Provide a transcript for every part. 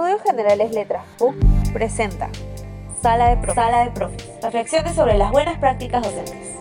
Estudios Generales Letras PUC presenta Sala de Profes. Sala de Profes. Reflexiones sobre las buenas prácticas docentes.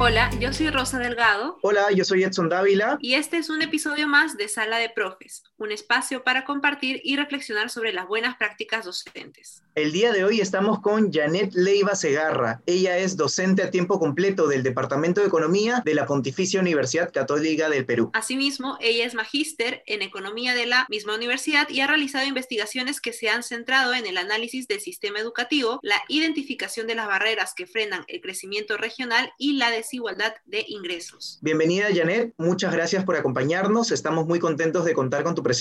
Hola, yo soy Rosa Delgado. Hola, yo soy Edson Dávila. Y este es un episodio más de Sala de Profes, un espacio para compartir y reflexionar sobre las buenas prácticas docentes. El día de hoy estamos con Janet Leiva Segarra. Ella es docente a tiempo completo del Departamento de Economía de la Pontificia Universidad Católica del Perú. Asimismo, ella es magíster en Economía de la misma universidad y ha realizado investigaciones que se han centrado en el análisis del sistema educativo, la identificación de las barreras que frenan el crecimiento regional y la desigualdad igualdad de ingresos. Bienvenida Janet, muchas gracias por acompañarnos, estamos muy contentos de contar con tu presencia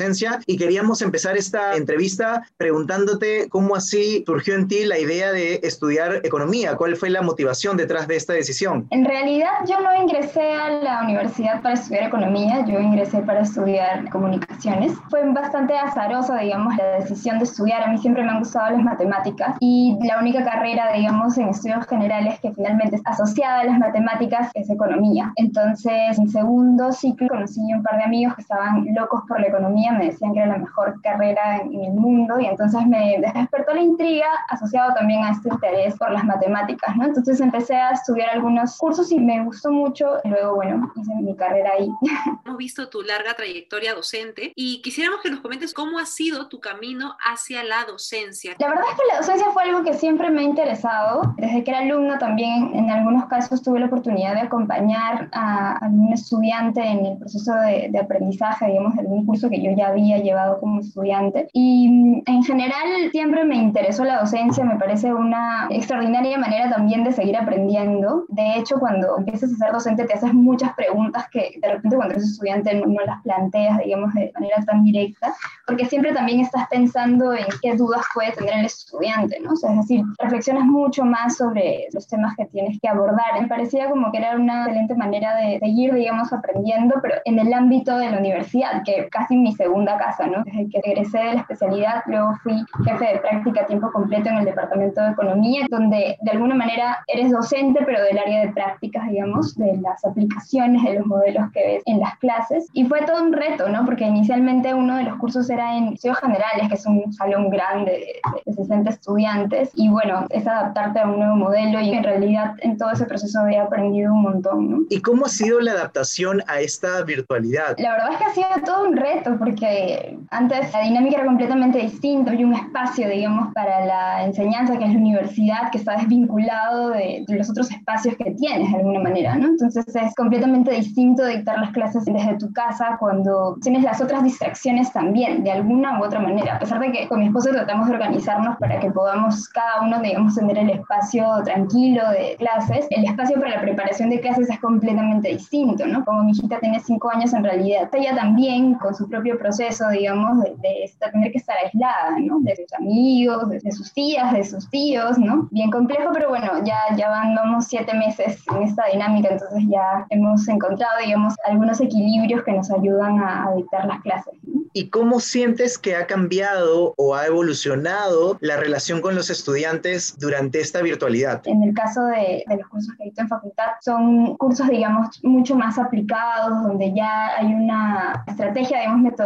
y queríamos empezar esta entrevista preguntándote cómo así surgió en ti la idea de estudiar economía, cuál fue la motivación detrás de esta decisión. En realidad yo no ingresé a la universidad para estudiar economía, yo ingresé para estudiar comunicaciones. Fue bastante azarosa, digamos, la decisión de estudiar. A mí siempre me han gustado las matemáticas y la única carrera, digamos, en estudios generales que finalmente es asociada a las matemáticas es economía. Entonces, en segundo ciclo conocí un par de amigos que estaban locos por la economía, me decían que era la mejor carrera en, el mundo y entonces me despertó la intriga asociado también a este interés por las matemáticas, ¿no? Entonces empecé a estudiar algunos cursos y me gustó mucho. Luego, bueno, hice mi carrera ahí. Hemos visto tu larga trayectoria docente y quisiéramos que nos comentes cómo ha sido tu camino hacia la docencia. La verdad es que la docencia fue algo que siempre me ha interesado. Desde que era alumna también, en algunos casos tuve la oportunidad oportunidad de acompañar a algún estudiante en el proceso de, de, aprendizaje, digamos, de algún curso que yo ya había llevado como estudiante. Y mm, en general siempre me interesó la docencia, me parece una extraordinaria manera también de seguir aprendiendo. De hecho, cuando empiezas a ser docente te haces muchas preguntas que de repente cuando eres estudiante no, no las planteas, digamos, de manera tan directa, porque siempre también estás pensando en qué dudas puede tener el estudiante, ¿no? O sea, es decir, reflexionas mucho más sobre los temas que tienes que abordar. Me parecía como que era una excelente manera de seguir, digamos, aprendiendo, pero en el ámbito de la universidad, que casi mi segunda casa, ¿no? Desde que regresé de la especialidad, luego fui jefe de práctica a tiempo completo en el Departamento de Economía, donde de alguna manera eres docente, pero del área de prácticas, digamos, de las aplicaciones, de los modelos que ves en las clases. Y fue todo un reto, ¿no? Porque inicialmente uno de los cursos era en estudios generales, que es un salón grande de, de 60 estudiantes, y bueno, es adaptarte a un nuevo modelo y en realidad en todo ese proceso había aprendido un montón, ¿no? ¿Y cómo ha sido la adaptación a esta virtualidad? La verdad es que ha sido todo un reto porque antes la dinámica era completamente distinta, hay un espacio, digamos, para la enseñanza que es la universidad que está desvinculado de, los otros espacios que tienes de alguna manera, ¿no? Entonces es completamente distinto dictar las clases desde tu casa cuando tienes las otras distracciones también, de alguna u otra manera, a pesar de que con mi esposo tratamos de organizarnos para que podamos cada uno, digamos, tener el espacio tranquilo de clases, el espacio para la preparación de clases es completamente distinto, ¿no? Como mi hijita tiene cinco años, en realidad ella también con su propio proceso, digamos, de, tener que estar aislada, ¿no? De sus amigos, de, sus tías, de sus tíos, ¿no? Bien complejo, pero bueno, ya, ya van, vamos siete meses en esta dinámica, entonces ya hemos encontrado, digamos, algunos equilibrios que nos ayudan a, a dictar las clases. ¿no? ¿Y cómo sientes que ha cambiado o ha evolucionado la relación con los estudiantes durante esta virtualidad? En el caso de, de los cursos que dicto en facultad, son cursos, digamos, mucho más aplicados, donde ya hay una estrategia, digamos, metodológica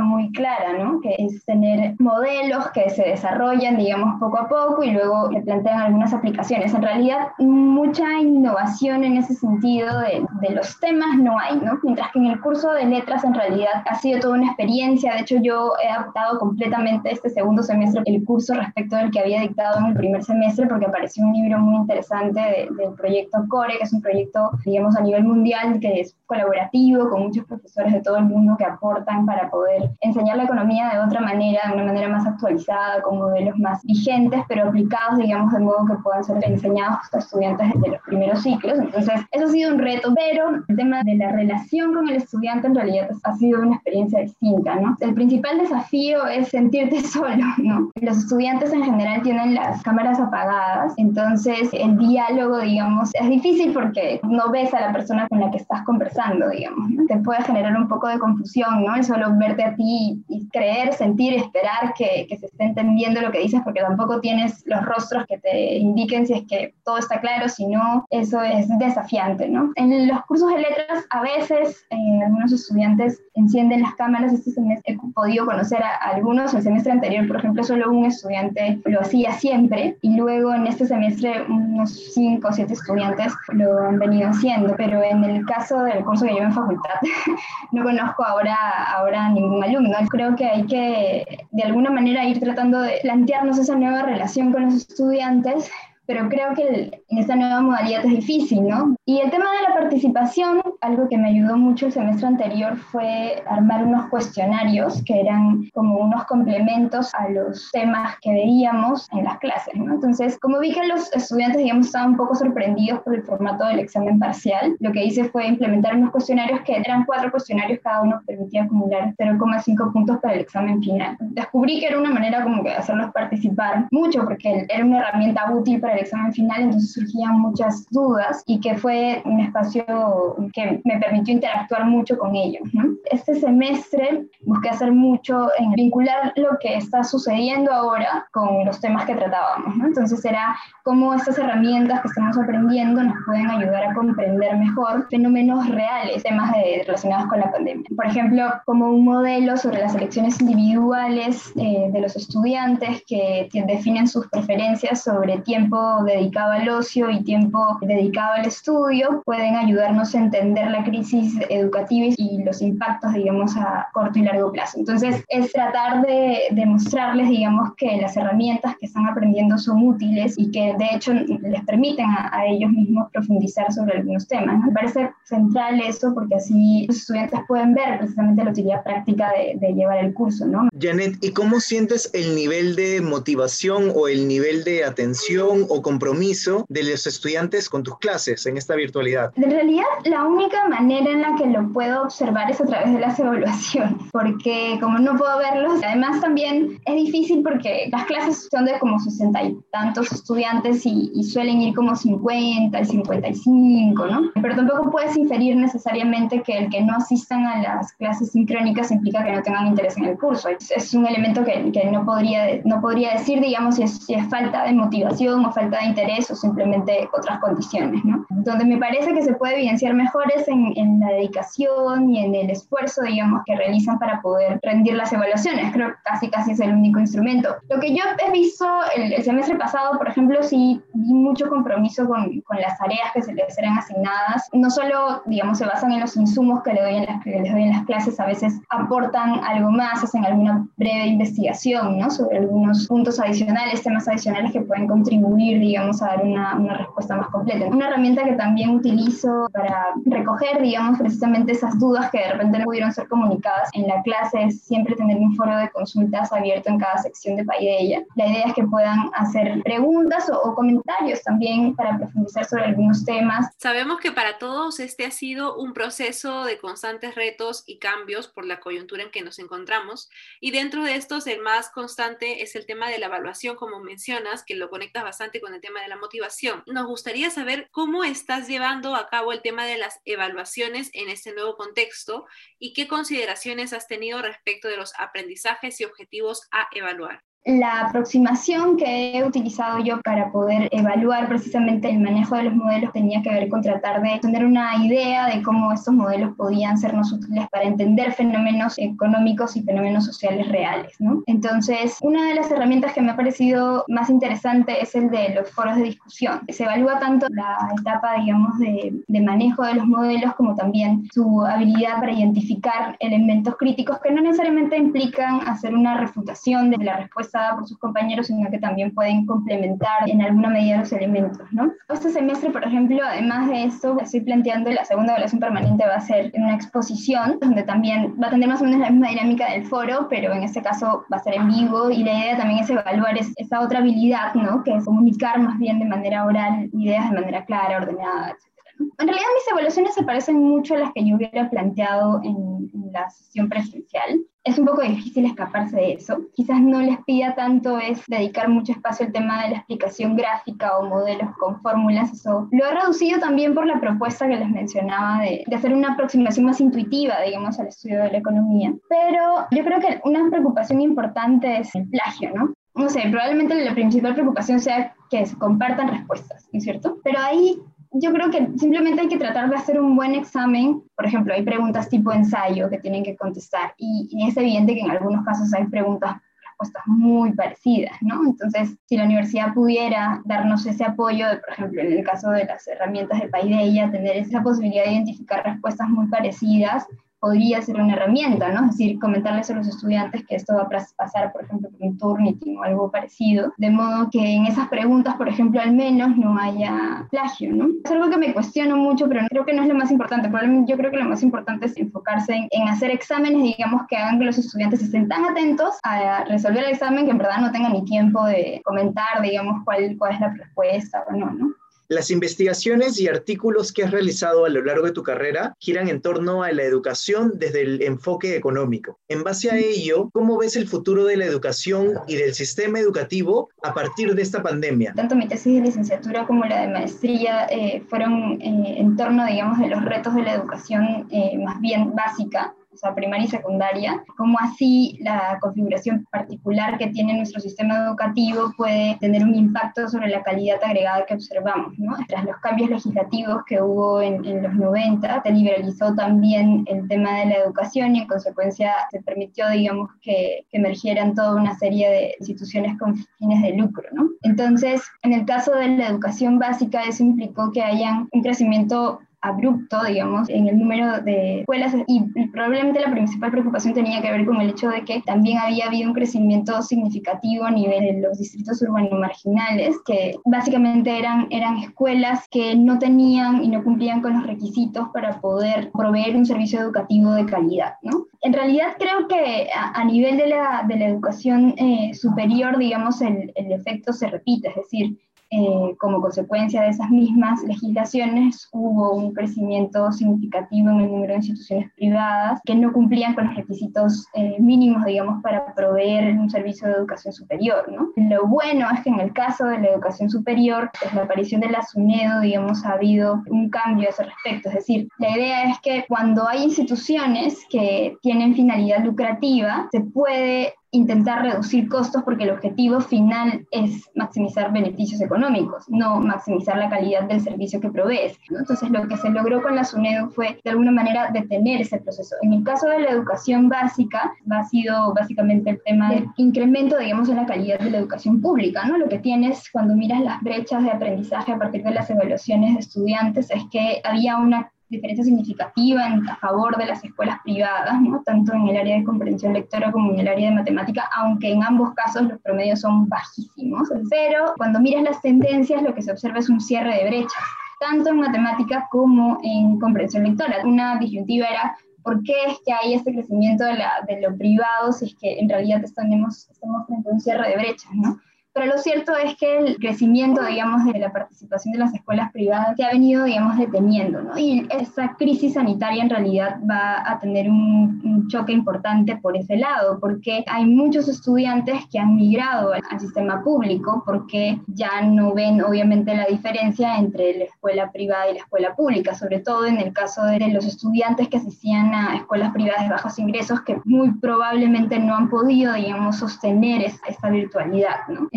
muy clara, ¿no? Que es tener modelos que se desarrollan, digamos, poco a poco y luego le plantean algunas aplicaciones. En realidad, mucha innovación en ese sentido de, de los temas no hay, ¿no? Mientras que en el curso de letras, en realidad, ha sido toda una experiencia. De hecho, yo he adaptado completamente este segundo semestre el curso respecto del que había dictado en el primer semestre, porque apareció un libro muy interesante del proyecto CORE, que es un proyecto, digamos, a nivel mundial que es colaborativo con muchos profesores de todo el mundo que aportan para poder enseñar la economía de otra manera, de una manera más actualizada, con modelos más vigentes, pero aplicados, digamos, de modo que puedan ser enseñados a estudiantes desde los primeros ciclos. Entonces, eso ha sido un reto, pero el tema de la relación con el estudiante en realidad ha sido una experiencia distinta, ¿no? El principal desafío es sentirte solo, ¿no? Los estudiantes en general tienen las cámaras apagadas, entonces el diálogo, digamos, es difícil porque no ves a la persona con la que estás conversando, digamos. ¿no? Te puede generar un poco de confusión, ¿no? El solo verte a ti y creer, sentir, esperar que, que se esté entendiendo lo que dices, porque tampoco tienes los rostros que te indiquen si es que todo está claro, si no, eso es desafiante, ¿no? En los cursos de letras, a veces eh, algunos estudiantes encienden las cámaras, este semestre he podido conocer a, algunos. El semestre anterior, por ejemplo, solo un estudiante lo hacía siempre y luego en este semestre unos cinco o siete estudiantes lo han venido haciendo. Pero en el caso del curso que llevo en facultad, no conozco ahora, ahora ningún alumno. Creo que hay que de alguna manera ir tratando de plantearnos esa nueva relación con los estudiantes pero creo que en esta nueva modalidad es difícil, ¿no? Y el tema de la participación, algo que me ayudó mucho el semestre anterior fue armar unos cuestionarios que eran como unos complementos a los temas que veíamos en las clases, ¿no? Entonces, como vi que los estudiantes, digamos, estaban un poco sorprendidos por el formato del examen parcial, lo que hice fue implementar unos cuestionarios que eran cuatro cuestionarios, cada uno permitía acumular 0,5 puntos para el examen final. Descubrí que era una manera como que hacerlos participar mucho, porque era una herramienta útil para examen final, entonces surgían muchas dudas y que fue un espacio que me permitió interactuar mucho con ellos. Este semestre busqué hacer mucho en vincular lo que está sucediendo ahora con los temas que tratábamos. Entonces era cómo estas herramientas que estamos aprendiendo nos pueden ayudar a comprender mejor fenómenos reales, temas relacionados con la pandemia. Por ejemplo, como un modelo sobre las elecciones individuales eh, de los estudiantes que definen sus preferencias sobre tiempo dedicado al ocio y tiempo dedicado al estudio pueden ayudarnos a entender la crisis educativa y los impactos, digamos, a corto y largo plazo. Entonces, es tratar de demostrarles, digamos, que las herramientas que están aprendiendo son útiles y que de hecho les permiten a, ellos mismos profundizar sobre algunos temas. Me parece central eso porque así los estudiantes pueden ver precisamente la utilidad práctica de, de llevar el curso, ¿no? Janet, ¿y cómo sientes el nivel de motivación o el nivel de atención o compromiso de los estudiantes con tus clases en esta virtualidad? En realidad, la única manera en la que lo puedo observar es a través de las evaluaciones, porque como no puedo verlos, además también es difícil porque las clases son de como 60 y tantos estudiantes y, suelen ir como 50 y 55, ¿no? Pero tampoco puedes inferir necesariamente que el que no asistan a las clases sincrónicas implica que no tengan interés en el curso. Es, un elemento que, que, no, podría, no podría decir, digamos, si es, si es falta de motivación o falta falta de interés o simplemente otras condiciones, ¿no? Donde me parece que se puede evidenciar mejor es en, en, la dedicación y en el esfuerzo, digamos, que realizan para poder rendir las evaluaciones. Creo que casi casi es el único instrumento. Lo que yo he visto el, el semestre pasado, por ejemplo, sí vi mucho compromiso con, con, las tareas que se les eran asignadas. No solo, digamos, se basan en los insumos que, le doy en las, que les doy en las clases, a veces aportan algo más, hacen alguna breve investigación, ¿no? Sobre algunos puntos adicionales, temas adicionales que pueden contribuir digamos, a dar una, una, respuesta más completa. Una herramienta que también utilizo para recoger, digamos, precisamente esas dudas que de repente no pudieron ser comunicadas en la clase es siempre tener un foro de consultas abierto en cada sección de Paideia. La idea es que puedan hacer preguntas o, o comentarios también para profundizar sobre algunos temas. Sabemos que para todos este ha sido un proceso de constantes retos y cambios por la coyuntura en que nos encontramos y dentro de estos el más constante es el tema de la evaluación, como mencionas, que lo conectas bastante con el tema de la motivación. Nos gustaría saber cómo estás llevando a cabo el tema de las evaluaciones en este nuevo contexto y qué consideraciones has tenido respecto de los aprendizajes y objetivos a evaluar. La aproximación que he utilizado yo para poder evaluar precisamente el manejo de los modelos tenía que ver con tratar de tener una idea de cómo estos modelos podían sernos útiles para entender fenómenos económicos y fenómenos sociales reales. ¿no? Entonces, una de las herramientas que me ha parecido más interesante es el de los foros de discusión. Se evalúa tanto la etapa, digamos, de, de manejo de los modelos como también su habilidad para identificar elementos críticos que no necesariamente implican hacer una refutación de la respuesta por sus compañeros, sino que también pueden complementar en alguna medida los elementos, ¿no? Este semestre, por ejemplo, además de esto, estoy planteando la segunda evaluación permanente va a ser en una exposición, donde también va a tener más o menos la misma dinámica del foro, pero en este caso va a ser en vivo y la idea también es evaluar esa otra habilidad, ¿no? Que es comunicar más bien de manera oral ideas de manera clara, ordenada, etc. En realidad mis evaluaciones se parecen mucho a las que yo hubiera planteado en, la sesión presencial. Es un poco difícil escaparse de eso. Quizás no les pida tanto es dedicar mucho espacio al tema de la explicación gráfica o modelos con fórmulas. Eso lo he reducido también por la propuesta que les mencionaba de, de hacer una aproximación más intuitiva, digamos, al estudio de la economía. Pero yo creo que una preocupación importante es el plagio, ¿no? no sé, probablemente la principal preocupación sea que se compartan respuestas, ¿no es cierto? Pero ahí yo creo que simplemente hay que tratar de hacer un buen examen. Por ejemplo, hay preguntas tipo ensayo que tienen que contestar y, es evidente que en algunos casos hay preguntas respuestas muy parecidas, ¿no? Entonces, si la universidad pudiera darnos ese apoyo, por ejemplo, en el caso de las herramientas de Paideia, tener esa posibilidad de identificar respuestas muy parecidas, podría ser una herramienta, ¿no? Es decir, comentarles a los estudiantes que esto va a pasar, por ejemplo, por un Turnitin o algo parecido, de modo que en esas preguntas, por ejemplo, al menos no haya plagio, ¿no? Es algo que me cuestiono mucho, pero creo que no es lo más importante. Probablemente yo creo que lo más importante es enfocarse en, en hacer exámenes, digamos, que hagan que los estudiantes estén tan atentos a resolver el examen que en verdad no tengan ni tiempo de comentar, digamos, cuál, cuál es la respuesta o no, ¿no? Las investigaciones y artículos que has realizado a lo largo de tu carrera giran en torno a la educación desde el enfoque económico. En base a ello, ¿cómo ves el futuro de la educación y del sistema educativo a partir de esta pandemia? Tanto mi tesis de licenciatura como la de maestría eh, fueron eh, en torno, digamos, de los retos de la educación eh, más bien básica sea, primaria y secundaria, cómo así la configuración particular que tiene nuestro sistema educativo puede tener un impacto sobre la calidad agregada que observamos. ¿no? Tras los cambios legislativos que hubo en, en los 90, se liberalizó también el tema de la educación y en consecuencia se permitió, digamos, que, que emergieran toda una serie de instituciones con fines de lucro. ¿no? Entonces, en el caso de la educación básica, eso implicó que hayan un crecimiento abrupto, digamos, en el número de escuelas y probablemente la principal preocupación tenía que ver con el hecho de que también había habido un crecimiento significativo a nivel de los distritos urbanos marginales, que básicamente eran, eran escuelas que no tenían y no cumplían con los requisitos para poder proveer un servicio educativo de calidad, ¿no? En realidad creo que a, nivel de la, de la educación eh, superior, digamos, el, el efecto se repite, es decir, eh, como consecuencia de esas mismas legislaciones hubo un crecimiento significativo en el número de instituciones privadas que no cumplían con los requisitos eh, mínimos, digamos, para proveer un servicio de educación superior, ¿no? Lo bueno es que en el caso de la educación superior, desde la aparición de la SUNEDO, digamos, ha habido un cambio a ese respecto. Es decir, la idea es que cuando hay instituciones que tienen finalidad lucrativa, se puede intentar reducir costos porque el objetivo final es maximizar beneficios económicos, no maximizar la calidad del servicio que provees. Entonces, lo que se logró con la SUNEDO fue, de alguna manera, detener ese proceso. En el caso de la educación básica, ha sido básicamente el tema del incremento, digamos, en la calidad de la educación pública. ¿no? Lo que tienes cuando miras las brechas de aprendizaje a partir de las evaluaciones de estudiantes es que había una diferencia significativa en, a favor de las escuelas privadas, ¿no? tanto en el área de comprensión lectora como en el área de matemática, aunque en ambos casos los promedios son bajísimos. Pero cuando miras las tendencias, lo que se observa es un cierre de brechas, tanto en matemática como en comprensión lectora. Una disyuntiva era ¿Por qué es que hay este crecimiento de, la, de lo privado si es que en realidad estamos, estamos frente a un cierre de brechas? ¿no? Pero lo cierto es que el crecimiento, digamos, de la participación de las escuelas privadas se ha venido, digamos, deteniendo, ¿no? Y esa crisis sanitaria en realidad va a tener un, choque importante por ese lado, porque hay muchos estudiantes que han migrado al, sistema público porque ya no ven, obviamente, la diferencia entre la escuela privada y la escuela pública, sobre todo en el caso de los estudiantes que asistían a escuelas privadas de bajos ingresos que muy probablemente no han podido, digamos, sostener esta virtualidad, ¿no?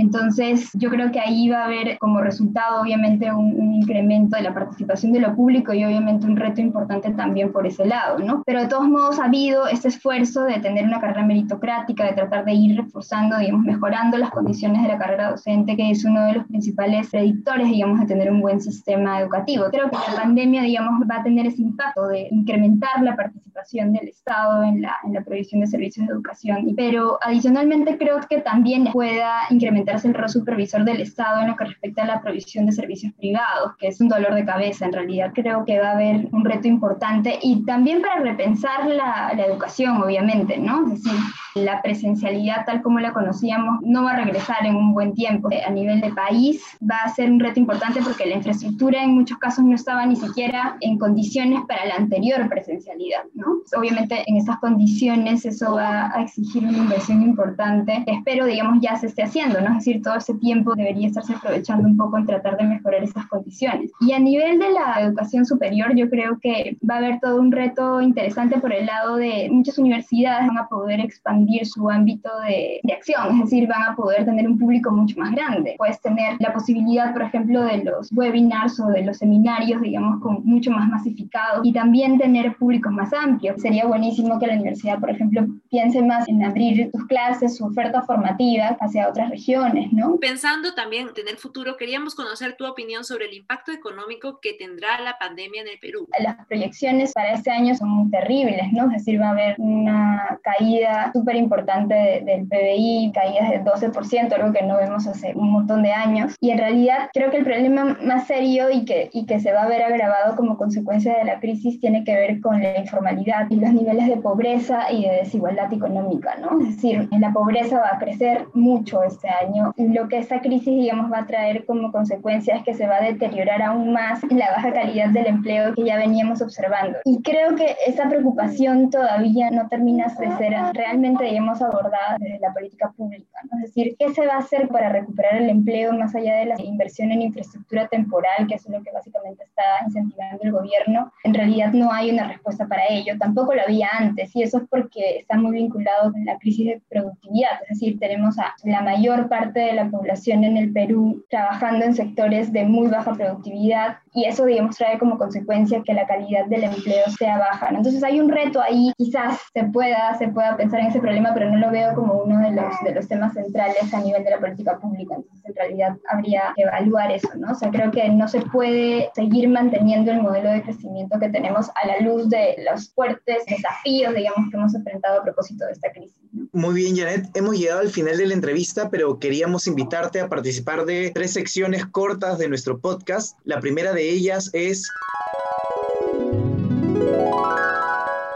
Yo creo que ahí va a haber como resultado, obviamente, un, un, incremento de la participación de lo público y obviamente un reto importante también por ese lado, ¿no? Pero de todos modos ha habido este esfuerzo de tener una carrera meritocrática, de tratar de ir reforzando, digamos, mejorando las condiciones de la carrera docente, que es uno de los principales predictores, digamos, de tener un buen sistema educativo. Creo que la pandemia, digamos, va a tener ese impacto de incrementar la participación del Estado en la, en la provisión de servicios de educación, pero adicionalmente creo que también pueda incrementar el rol supervisor del Estado en lo que respecta a la provisión de servicios privados, que es un dolor de cabeza en realidad. Creo que va a haber un reto importante y también para repensar la, la educación, obviamente, ¿no? Es decir, la presencialidad tal como la conocíamos no va a regresar en un buen tiempo. A nivel de país va a ser un reto importante porque la infraestructura en muchos casos no estaba ni siquiera en condiciones para la anterior presencialidad, ¿no? Obviamente en esas condiciones eso va a exigir una inversión importante. Espero, digamos, ya se esté haciendo, ¿no? Decir, todo ese tiempo debería estarse aprovechando un poco en tratar de mejorar esas condiciones. Y a nivel de la educación superior, yo creo que va a haber todo un reto interesante por el lado de muchas universidades van a poder expandir su ámbito de, de acción, es decir, van a poder tener un público mucho más grande. Puedes tener la posibilidad, por ejemplo, de los webinars o de los seminarios, digamos, con mucho más masificados y también tener públicos más amplios. Sería buenísimo que la universidad, por ejemplo, piense más en abrir sus clases, su oferta formativa hacia otras regiones, ¿no? Pensando también en el futuro, queríamos conocer tu opinión sobre el impacto económico que tendrá la pandemia en el Perú. Las proyecciones para este año son terribles, ¿no? Es decir, va a haber una caída súper importante del PBI, caídas del 12%, algo que no vemos hace un montón de años. Y en realidad creo que el problema más serio y que, y que se va a ver agravado como consecuencia de la crisis tiene que ver con la informalidad y los niveles de pobreza y de desigualdad económica, ¿no? Es decir, la pobreza va a crecer mucho este año y lo que esta crisis, digamos, va a traer como consecuencia es que se va a deteriorar aún más la baja calidad del empleo que ya veníamos observando. Y creo que esa preocupación todavía no termina de ser realmente, digamos, abordada desde la política pública, ¿no? Es decir, ¿qué se va a hacer para recuperar el empleo más allá de la inversión en infraestructura temporal, que es lo que básicamente está incentivando el gobierno? En realidad no hay una respuesta para ello, tampoco lo había antes, y eso es porque está muy vinculado con la crisis de productividad, es decir, tenemos a la mayor parte de la población en el Perú trabajando en sectores de muy baja productividad, y eso, digamos, trae como consecuencia que la calidad del empleo sea baja. Entonces hay un reto ahí, quizás se pueda, se pueda pensar en ese problema, pero no lo veo como uno de los, de los temas centrales a nivel de la política pública. Entonces en realidad habría que evaluar eso, ¿no? O sea, creo que no se puede seguir manteniendo el modelo de crecimiento que tenemos a la luz de los fuertes desafíos, digamos, que hemos enfrentado a propósito de esta crisis. Muy bien, Janet. Hemos llegado al final de la entrevista, pero queríamos invitarte a participar de tres secciones cortas de nuestro podcast. La primera de ellas es...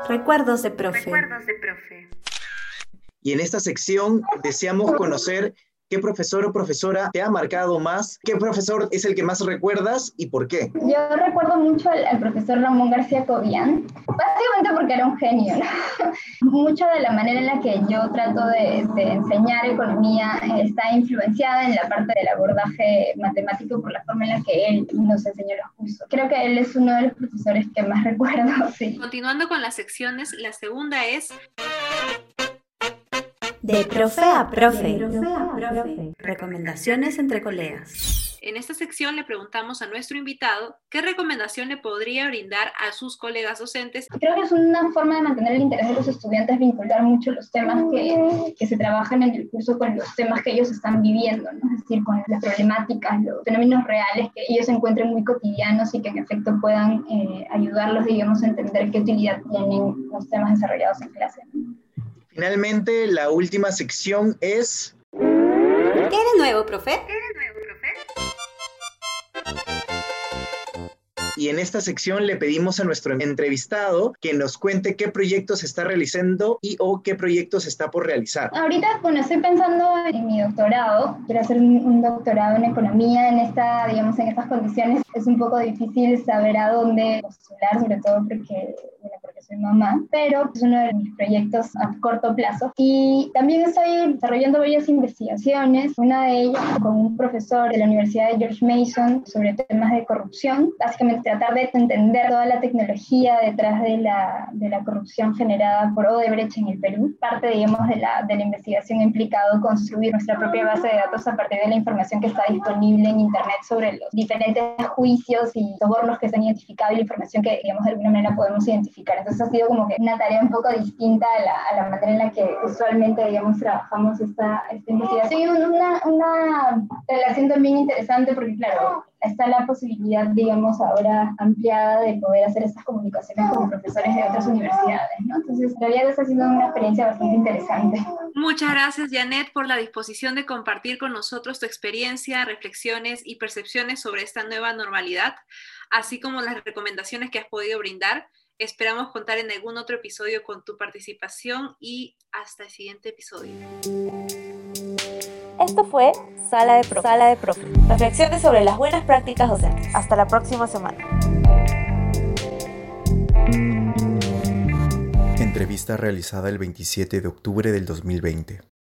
Recuerdos de profe. Recuerdos de profe. Y en esta sección deseamos conocer ¿Qué profesor o profesora te ha marcado más? ¿Qué profesor es el que más recuerdas y por qué? Yo recuerdo mucho al, profesor Ramón García Cobian, básicamente porque era un genio. ¿no? Mucho de la manera en la que yo trato de, enseñar economía está influenciada en la parte del abordaje matemático por la forma en la que él nos enseñó los cursos. Creo que él es uno de los profesores que más recuerdo. Sí. Continuando con las secciones, la segunda es de profe a profe. Recomendaciones entre colegas. En esta sección le preguntamos a nuestro invitado qué recomendación le podría brindar a sus colegas docentes. Creo que es una forma de mantener el interés de los estudiantes, vincular mucho los temas que, que se trabajan en el curso con los temas que ellos están viviendo, ¿no? es decir, con las problemáticas, los fenómenos reales que ellos encuentren muy cotidianos y que en efecto puedan eh, ayudarlos, digamos, a entender qué utilidad tienen los temas desarrollados en clase. Finalmente, la última sección es... ¿Qué de nuevo, profe? ¿Qué de nuevo, profe? Y en esta sección le pedimos a nuestro entrevistado que nos cuente qué proyectos está realizando y o qué proyectos está por realizar. Ahorita, bueno, estoy pensando en mi doctorado. Quiero hacer un doctorado en economía en esta, digamos, en estas condiciones. Es un poco difícil saber a dónde postular, sobre todo porque, bueno, soy mamá, pero es uno de mis proyectos a corto plazo. Y también estoy desarrollando varias investigaciones, una de ellas con un profesor de la Universidad de George Mason sobre temas de corrupción, básicamente tratar de entender toda la tecnología detrás de la, de la corrupción generada por Odebrecht en el Perú. Parte, digamos, de la, de la investigación ha implicado construir nuestra propia base de datos a partir de la información que está disponible en Internet sobre los diferentes y sobornos que se han identificado y la información que, digamos, de alguna manera podemos identificar. Entonces, ha sido como que una tarea un poco distinta a la, a la manera en la que usualmente, digamos, trabajamos esta, esta investigación. Una, una relación también interesante porque, claro, está la posibilidad, digamos, ahora ampliada de poder hacer estas comunicaciones con profesores de otras universidades, ¿no? Entonces, en realidad está siendo una experiencia bastante interesante. Muchas gracias, Janet, por la disposición de compartir con nosotros tu experiencia, reflexiones y percepciones sobre esta nueva normalidad, así como las recomendaciones que has podido brindar. Esperamos contar en algún otro episodio con tu participación y hasta el siguiente episodio. Esto fue Sala de Profe. Sala de Profe. Reflexiones sobre las buenas prácticas docentes. Hasta la próxima semana. Entrevista realizada el 27 de octubre del 2020.